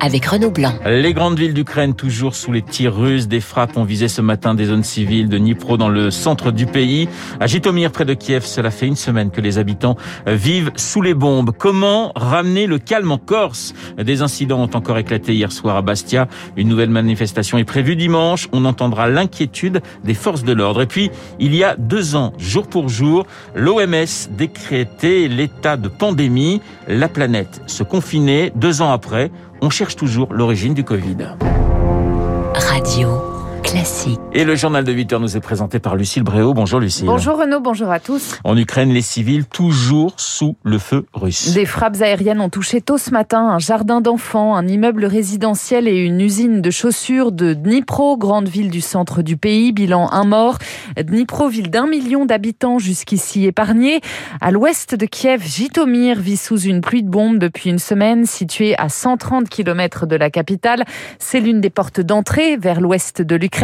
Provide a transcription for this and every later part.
avec Renaud Blanc. Les grandes villes d'Ukraine toujours sous les tirs russes. Des frappes ont visé ce matin des zones civiles de Dnipro dans le centre du pays. À Jitomir, près de Kiev, cela fait une semaine que les habitants vivent sous les bombes. Comment ramener le calme en Corse? Des incidents ont encore éclaté hier soir à Bastia. Une nouvelle manifestation est prévue dimanche. On entendra l'inquiétude des forces de l'ordre. Et puis, il y a deux ans, jour pour jour, l'OMS décrétait l'état de pandémie. La planète se confinait. Deux ans après, on cherche toujours l'origine du Covid. Radio classique. Et le journal de 8 heures nous est présenté par Lucille Bréau. Bonjour Lucille. Bonjour Renaud, bonjour à tous. En Ukraine, les civils toujours sous le feu russe. Des frappes aériennes ont touché tôt ce matin un jardin d'enfants, un immeuble résidentiel et une usine de chaussures de Dnipro, grande ville du centre du pays. Bilan un mort. Dnipro, ville d'un million d'habitants jusqu'ici épargnée. À l'ouest de Kiev, Jitomir vit sous une pluie de bombes depuis une semaine, située à 130 km de la capitale. C'est l'une des portes d'entrée vers l'ouest de l'Ukraine.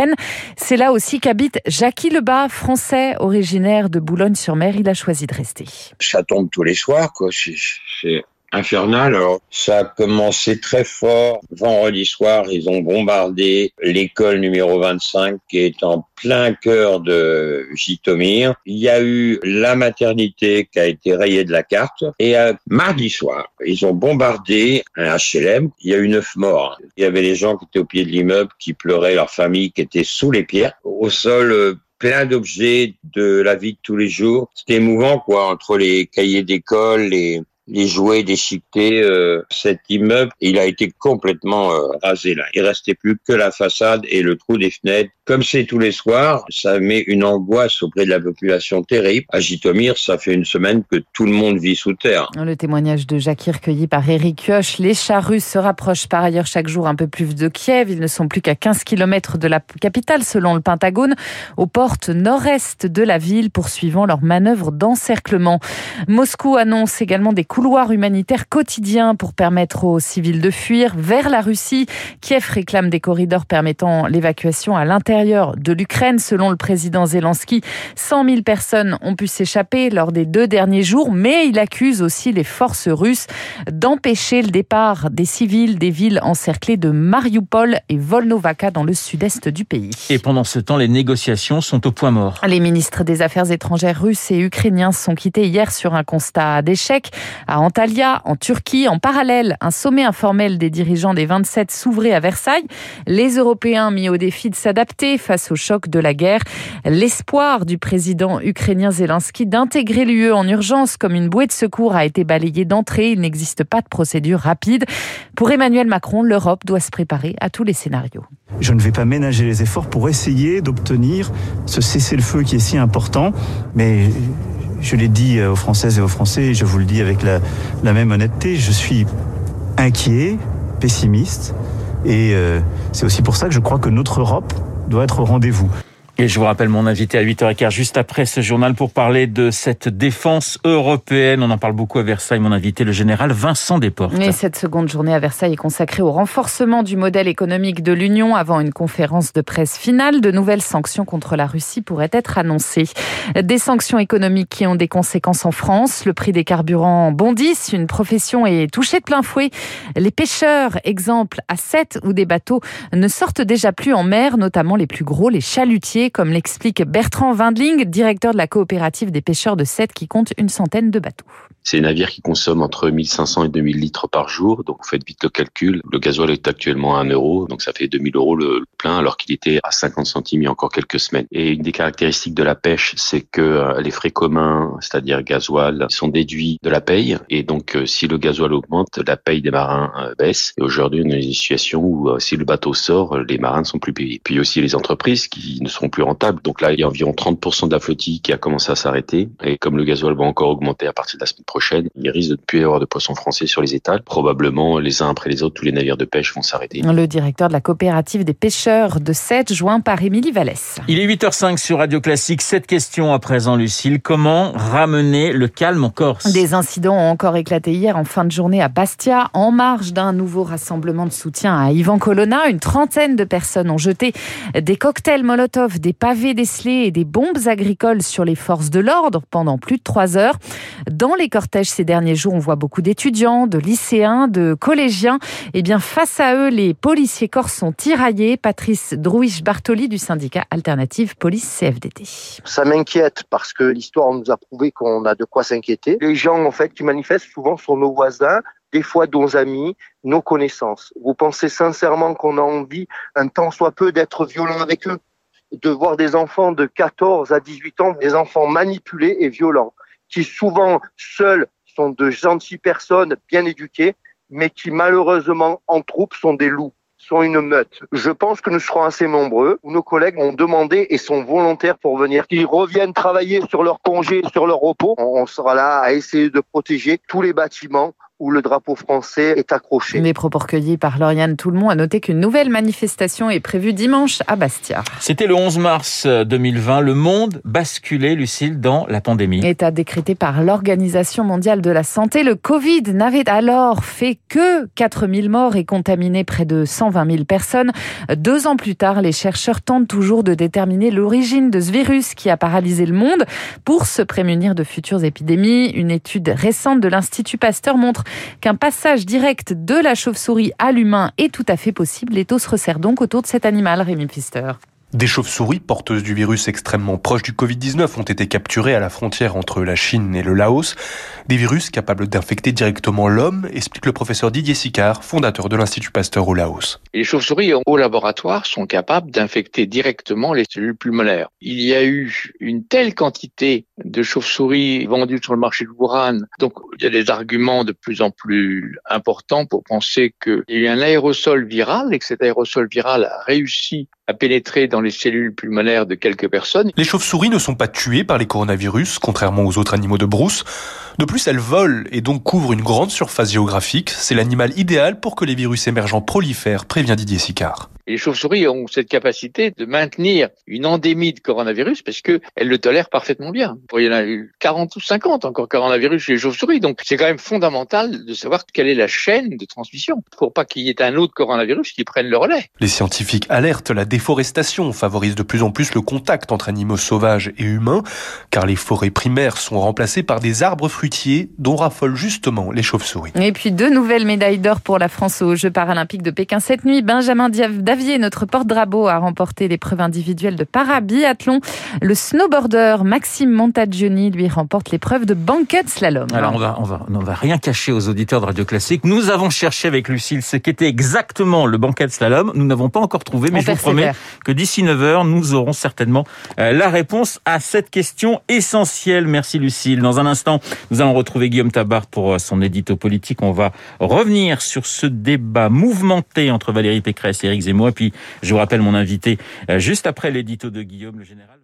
C'est là aussi qu'habite Jackie Lebas, français, originaire de Boulogne-sur-Mer. Il a choisi de rester. Ça tombe tous les soirs, quoi. Infernal. Alors, ça a commencé très fort. Vendredi soir, ils ont bombardé l'école numéro 25 qui est en plein cœur de Jitomir. Il y a eu la maternité qui a été rayée de la carte. Et euh, mardi soir, ils ont bombardé un HLM. Il y a eu neuf morts. Il y avait les gens qui étaient au pied de l'immeuble, qui pleuraient, leur famille qui était sous les pierres. Au sol, euh, plein d'objets de la vie de tous les jours. C'était émouvant, quoi, entre les cahiers d'école, les, les jouets déchiquetés, euh, cet immeuble, il a été complètement euh, rasé là. Il restait plus que la façade et le trou des fenêtres. Comme c'est tous les soirs, ça met une angoisse auprès de la population terrible. À Jitomir, ça fait une semaine que tout le monde vit sous terre. Le témoignage de Jacques recueilli par Eric Kioch. Les chars russes se rapprochent par ailleurs chaque jour un peu plus de Kiev. Ils ne sont plus qu'à 15 km de la capitale selon le Pentagone, aux portes nord-est de la ville, poursuivant leur manœuvre d'encerclement. Moscou annonce également des couloirs humanitaires quotidiens pour permettre aux civils de fuir vers la Russie. Kiev réclame des corridors permettant l'évacuation à l'intérieur de l'Ukraine. Selon le président Zelensky, 100 000 personnes ont pu s'échapper lors des deux derniers jours, mais il accuse aussi les forces russes d'empêcher le départ des civils des villes encerclées de Mariupol et Volnovaka dans le sud-est du pays. Et pendant ce temps, les négociations sont au point mort. Les ministres des Affaires étrangères russes et ukrainiens sont quittés hier sur un constat d'échec à Antalya, en Turquie. En parallèle, un sommet informel des dirigeants des 27 s'ouvrait à Versailles. Les Européens mis au défi de s'adapter face au choc de la guerre. L'espoir du président ukrainien Zelensky d'intégrer l'UE en urgence comme une bouée de secours a été balayé d'entrée. Il n'existe pas de procédure rapide. Pour Emmanuel Macron, l'Europe doit se préparer à tous les scénarios. Je ne vais pas ménager les efforts pour essayer d'obtenir ce cessez-le-feu qui est si important, mais je l'ai dit aux Françaises et aux Français, je vous le dis avec la, la même honnêteté, je suis inquiet, pessimiste, et euh, c'est aussi pour ça que je crois que notre Europe doit être au rendez-vous. Et je vous rappelle mon invité à 8h15 juste après ce journal pour parler de cette défense européenne. On en parle beaucoup à Versailles. Mon invité, le général Vincent Desportes. Et cette seconde journée à Versailles est consacrée au renforcement du modèle économique de l'Union avant une conférence de presse finale. De nouvelles sanctions contre la Russie pourraient être annoncées. Des sanctions économiques qui ont des conséquences en France. Le prix des carburants bondissent. Une profession est touchée de plein fouet. Les pêcheurs, exemple à 7 où des bateaux ne sortent déjà plus en mer, notamment les plus gros, les chalutiers comme l'explique Bertrand Windling, directeur de la coopérative des pêcheurs de Sète qui compte une centaine de bateaux. C'est des navires qui consomment entre 1500 et 2000 litres par jour, donc vous faites vite le calcul. Le gasoil est actuellement à 1 euro, donc ça fait 2000 euros le plein, alors qu'il était à 50 centimes il y a encore quelques semaines. Et une des caractéristiques de la pêche, c'est que les frais communs, c'est-à-dire gasoil, sont déduits de la paye, et donc si le gasoil augmente, la paye des marins baisse. Et aujourd'hui, on est dans une situation où si le bateau sort, les marins ne sont plus payés. Puis aussi les entreprises qui ne sont plus rentable. Donc là, il y a environ 30% de la flottille qui a commencé à s'arrêter. Et comme le gasoil va encore augmenter à partir de la semaine prochaine, il risque de ne plus y avoir de poissons français sur les étals. Probablement, les uns après les autres, tous les navires de pêche vont s'arrêter. Le directeur de la coopérative des pêcheurs de Sète, joint par Émilie Vallès. Il est 8h05 sur Radio Classique. Cette question à présent, Lucille. Comment ramener le calme en Corse? Des incidents ont encore éclaté hier en fin de journée à Bastia, en marge d'un nouveau rassemblement de soutien à Ivan Colonna. Une trentaine de personnes ont jeté des cocktails Molotov, des pavés décelés et des bombes agricoles sur les forces de l'ordre pendant plus de trois heures. Dans les cortèges ces derniers jours, on voit beaucoup d'étudiants, de lycéens, de collégiens. Et eh bien, face à eux, les policiers corses sont tiraillés. Patrice Drouich-Bartoli du syndicat Alternative Police CFDT. Ça m'inquiète parce que l'histoire nous a prouvé qu'on a de quoi s'inquiéter. Les gens, en fait, qui manifestent souvent sont nos voisins, des fois nos amis, nos connaissances. Vous pensez sincèrement qu'on a envie, un temps soit peu, d'être violent avec eux? De voir des enfants de 14 à 18 ans, des enfants manipulés et violents, qui souvent seuls sont de gentilles personnes bien éduquées, mais qui malheureusement en troupe sont des loups sont une meute. Je pense que nous serons assez nombreux. Nos collègues ont demandé et sont volontaires pour venir. Qu'ils reviennent travailler sur leur congé, sur leur repos. On sera là à essayer de protéger tous les bâtiments où le drapeau français est accroché. Les propos recueillis par Lauriane Toulmont a noté qu'une nouvelle manifestation est prévue dimanche à Bastia. C'était le 11 mars 2020. Le monde basculait, Lucille, dans la pandémie. État décrété par l'Organisation mondiale de la santé. Le Covid n'avait alors fait que 4000 morts et contaminé près de 120 000 personnes. Deux ans plus tard, les chercheurs tentent toujours de déterminer l'origine de ce virus qui a paralysé le monde pour se prémunir de futures épidémies. Une étude récente de l'Institut Pasteur montre qu'un passage direct de la chauve-souris à l'humain est tout à fait possible. L'étau se resserre donc autour de cet animal, Rémi Pfister. Des chauves-souris porteuses du virus extrêmement proche du Covid-19 ont été capturées à la frontière entre la Chine et le Laos. Des virus capables d'infecter directement l'homme, explique le professeur Didier Sicard, fondateur de l'Institut Pasteur au Laos. Les chauves-souris au laboratoire sont capables d'infecter directement les cellules pulmonaires. Il y a eu une telle quantité de chauves-souris vendues sur le marché de Wuhan, donc il y a des arguments de plus en plus importants pour penser qu'il y a eu un aérosol viral et que cet aérosol viral a réussi à pénétrer dans les cellules pulmonaires de quelques personnes. Les chauves-souris ne sont pas tuées par les coronavirus, contrairement aux autres animaux de brousse. De plus, elles volent et donc couvrent une grande surface géographique. C'est l'animal idéal pour que les virus émergents prolifèrent, prévient Didier Sicard. les chauves-souris ont cette capacité de maintenir une endémie de coronavirus parce que elles le tolèrent parfaitement bien. Il y en a eu 40 ou 50 encore coronavirus chez les chauves-souris. Donc, c'est quand même fondamental de savoir quelle est la chaîne de transmission pour pas qu'il y ait un autre coronavirus qui prenne le relais. Les scientifiques alertent la déforestation favorise de plus en plus le contact entre animaux sauvages et humains car les forêts primaires sont remplacées par des arbres fruitiers dont raffolent justement les chauves-souris. Et puis deux nouvelles médailles d'or pour la France aux Jeux paralympiques de Pékin cette nuit. Benjamin Davier, notre porte-drapeau, a remporté l'épreuve individuelle de parabiathlon. Le snowboarder Maxime Montagioni lui remporte l'épreuve de banquet slalom. Alors on va, on va, on va rien cacher aux auditeurs de Radio Classique. Nous avons cherché avec Lucille ce qu'était exactement le banquet slalom. Nous n'avons pas encore trouvé, mais On je vous persévère. promets que d'ici 9h, nous aurons certainement euh, la réponse à cette question essentielle. Merci Lucille. Dans un instant, nous allons retrouver Guillaume Tabar pour euh, son édito politique. On va revenir sur ce débat mouvementé entre Valérie Pécresse et Éric Zemmour. Puis, je vous rappelle mon invité euh, juste après l'édito de Guillaume, le général.